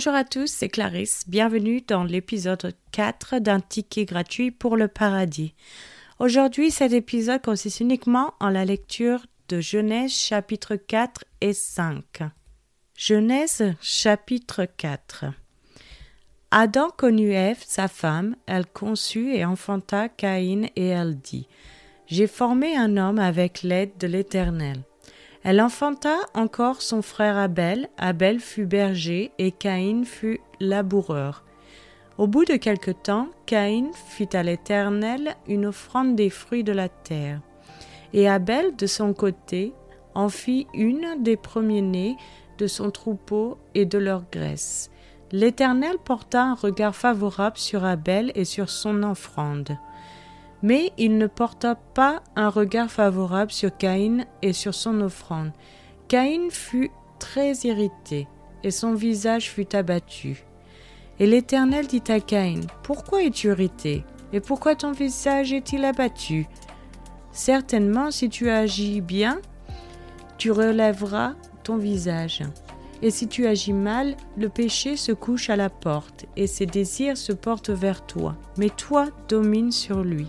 Bonjour à tous, c'est Clarisse. Bienvenue dans l'épisode 4 d'un ticket gratuit pour le paradis. Aujourd'hui, cet épisode consiste uniquement en la lecture de Genèse chapitre 4 et 5. Genèse chapitre 4 Adam connut Ève, sa femme, elle conçut et enfanta Caïn et elle dit J'ai formé un homme avec l'aide de l'Éternel. Elle enfanta encore son frère Abel. Abel fut berger et Caïn fut laboureur. Au bout de quelque temps, Caïn fit à l'Éternel une offrande des fruits de la terre. Et Abel, de son côté, en fit une des premiers-nés de son troupeau et de leur graisse. L'Éternel porta un regard favorable sur Abel et sur son offrande. Mais il ne porta pas un regard favorable sur Caïn et sur son offrande. Caïn fut très irrité, et son visage fut abattu. Et l'Éternel dit à Caïn, Pourquoi es-tu irrité Et pourquoi ton visage est-il abattu? Certainement, si tu agis bien, tu relèveras ton visage. Et si tu agis mal, le péché se couche à la porte, et ses désirs se portent vers toi, mais toi domines sur lui.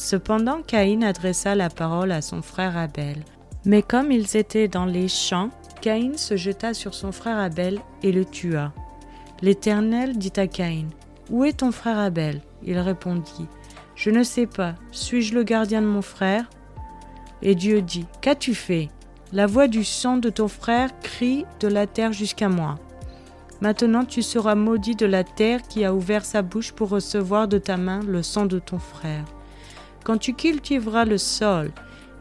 Cependant Caïn adressa la parole à son frère Abel. Mais comme ils étaient dans les champs, Caïn se jeta sur son frère Abel et le tua. L'Éternel dit à Caïn, Où est ton frère Abel? Il répondit, Je ne sais pas, suis-je le gardien de mon frère? Et Dieu dit, Qu'as-tu fait? La voix du sang de ton frère crie de la terre jusqu'à moi. Maintenant tu seras maudit de la terre qui a ouvert sa bouche pour recevoir de ta main le sang de ton frère. Quand tu cultiveras le sol,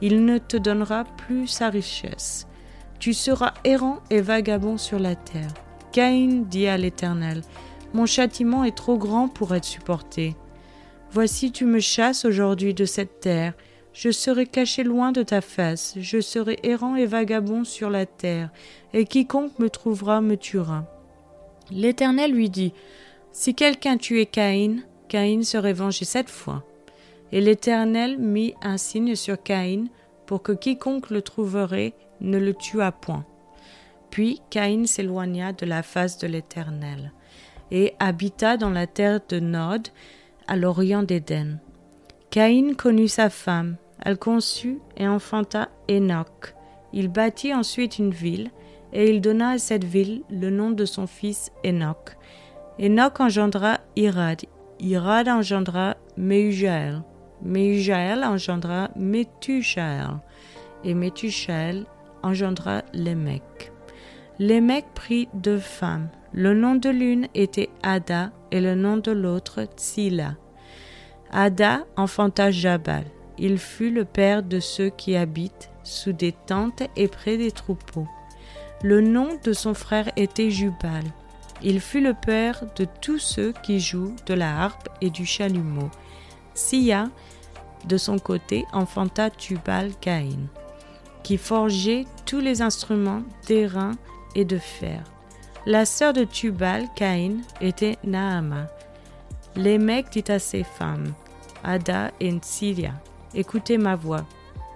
il ne te donnera plus sa richesse. Tu seras errant et vagabond sur la terre. Caïn dit à l'Éternel, Mon châtiment est trop grand pour être supporté. Voici tu me chasses aujourd'hui de cette terre, je serai caché loin de ta face, je serai errant et vagabond sur la terre, et quiconque me trouvera me tuera. L'Éternel lui dit, Si quelqu'un tuait Caïn, Caïn serait vengé sept fois. Et l'Éternel mit un signe sur Caïn pour que quiconque le trouverait ne le tuât point. Puis Caïn s'éloigna de la face de l'Éternel et habita dans la terre de Nod, à l'orient d'Éden. Caïn connut sa femme, elle conçut et enfanta Enoch. Il bâtit ensuite une ville, et il donna à cette ville le nom de son fils Enoch. Enoch engendra Irad, Irad engendra Méhujaël engendra Métujaël, et Métujaël engendra Lémec. Lémec prit deux femmes. Le nom de l'une était Ada et le nom de l'autre Tsila. Ada enfanta Jabal. Il fut le père de ceux qui habitent sous des tentes et près des troupeaux. Le nom de son frère était Jubal. Il fut le père de tous ceux qui jouent de la harpe et du chalumeau. Sia de son côté, enfanta Tubal Caïn, qui forgeait tous les instruments d'airain et de fer. La sœur de Tubal Caïn était Naama. Lémec dit à ses femmes, Ada et Nsilia, écoutez ma voix.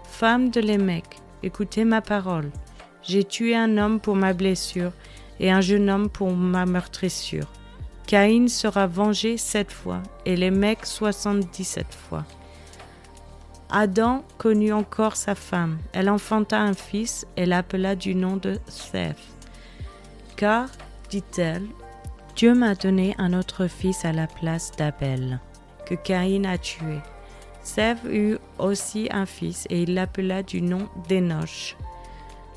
Femme de Lémec, écoutez ma parole. J'ai tué un homme pour ma blessure et un jeune homme pour ma meurtrissure. Caïn sera vengé sept fois et Lémec soixante-dix-sept fois. Adam connut encore sa femme. Elle enfanta un fils et l'appela du nom de Seth. Car, dit-elle, Dieu m'a donné un autre fils à la place d'Abel, que Caïn a tué. Seth eut aussi un fils et il l'appela du nom d'Enoch.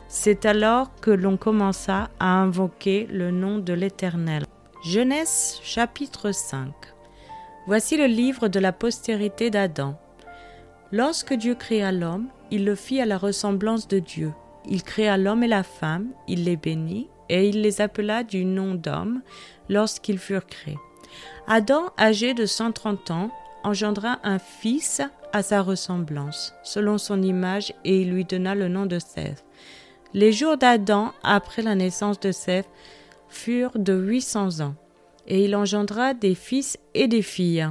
C'est alors que l'on commença à invoquer le nom de l'Éternel. Genèse chapitre 5 Voici le livre de la postérité d'Adam. Lorsque Dieu créa l'homme, il le fit à la ressemblance de Dieu. Il créa l'homme et la femme, il les bénit, et il les appela du nom d'homme lorsqu'ils furent créés. Adam, âgé de cent trente ans, engendra un fils à sa ressemblance, selon son image, et il lui donna le nom de Seth. Les jours d'Adam, après la naissance de Seth, furent de huit cents ans, et il engendra des fils et des filles.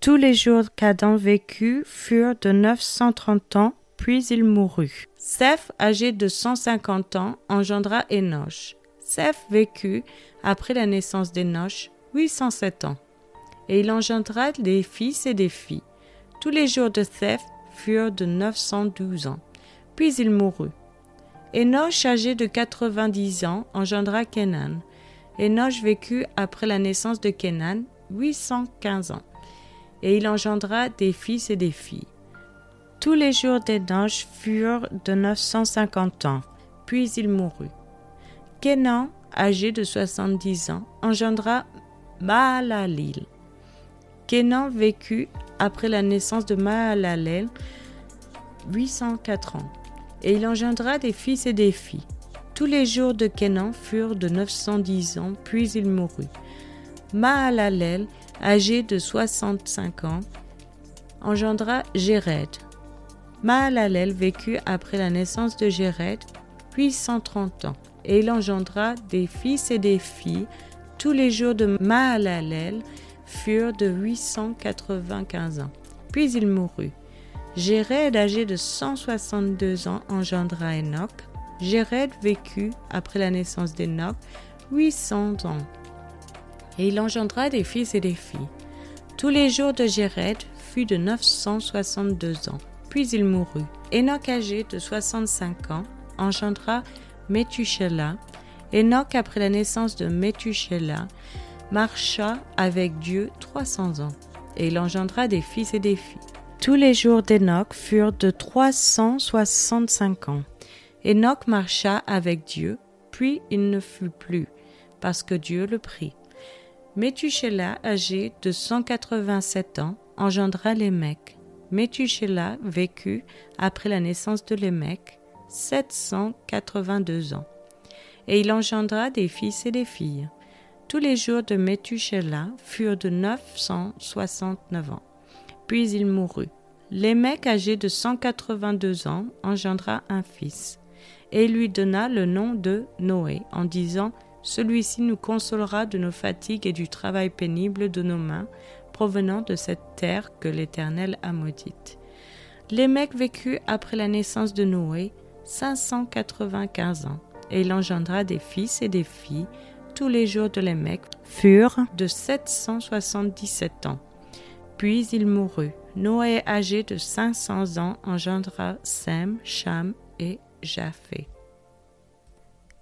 Tous les jours qu'Adam vécut furent de 930 ans, puis il mourut. Seth, âgé de 150 ans, engendra Enoch. Seth vécut, après la naissance d'Enoch, 807 ans. Et il engendra des fils et des filles. Tous les jours de Seth furent de 912 ans. Puis il mourut. Enoch, âgé de 90 ans, engendra Kenan. Enoch vécut après la naissance de Kenan 815 ans. Et il engendra des fils et des filles. Tous les jours d'Enoch furent de 950 ans. Puis il mourut. Kenan, âgé de 70 ans, engendra Mahalalil. Kenan vécut après la naissance de Mahalalel 804 ans, et il engendra des fils et des filles. Tous les jours de Kenan furent de 910 ans, puis il mourut. Mahalalel, âgé de 65 ans, engendra Jéred. Mahalalel vécut après la naissance de Jéred, puis 130 ans et il engendra des fils et des filles. Tous les jours de Mahalalel furent de 895 ans. Puis il mourut. Jéred, âgé de 162 ans, engendra Enoch. Jéred vécut, après la naissance d'Enoch, 800 ans. Et il engendra des fils et des filles. Tous les jours de Jéred fut de 962 ans. Puis il mourut. Enoch, âgé de 65 ans, engendra Methuselah, Enoch, après la naissance de Methuselah, marcha avec Dieu 300 ans, et il engendra des fils et des filles. Tous les jours d'Enoch furent de 365 ans. Enoch marcha avec Dieu, puis il ne fut plus, parce que Dieu le prit. Methuselah, âgé de 187 ans, engendra Lémec. Methuselah vécut après la naissance de Lémec 782 ans. Et il engendra des fils et des filles. Tous les jours de Methuselah furent de 969 ans. Puis il mourut. Lémec, âgé de 182 ans, engendra un fils, et lui donna le nom de Noé, en disant Celui-ci nous consolera de nos fatigues et du travail pénible de nos mains, provenant de cette terre que l'Éternel a maudite. Lémec vécut après la naissance de Noé 595 ans, et il engendra des fils et des filles. Tous les jours de Lémec furent de 777 ans. Puis il mourut. Noé, âgé de 500 ans, engendra Sem, Cham et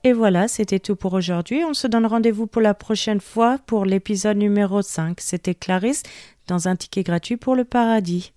Et voilà, c'était tout pour aujourd'hui. On se donne rendez-vous pour la prochaine fois pour l'épisode numéro 5. C'était Clarisse dans un ticket gratuit pour le paradis.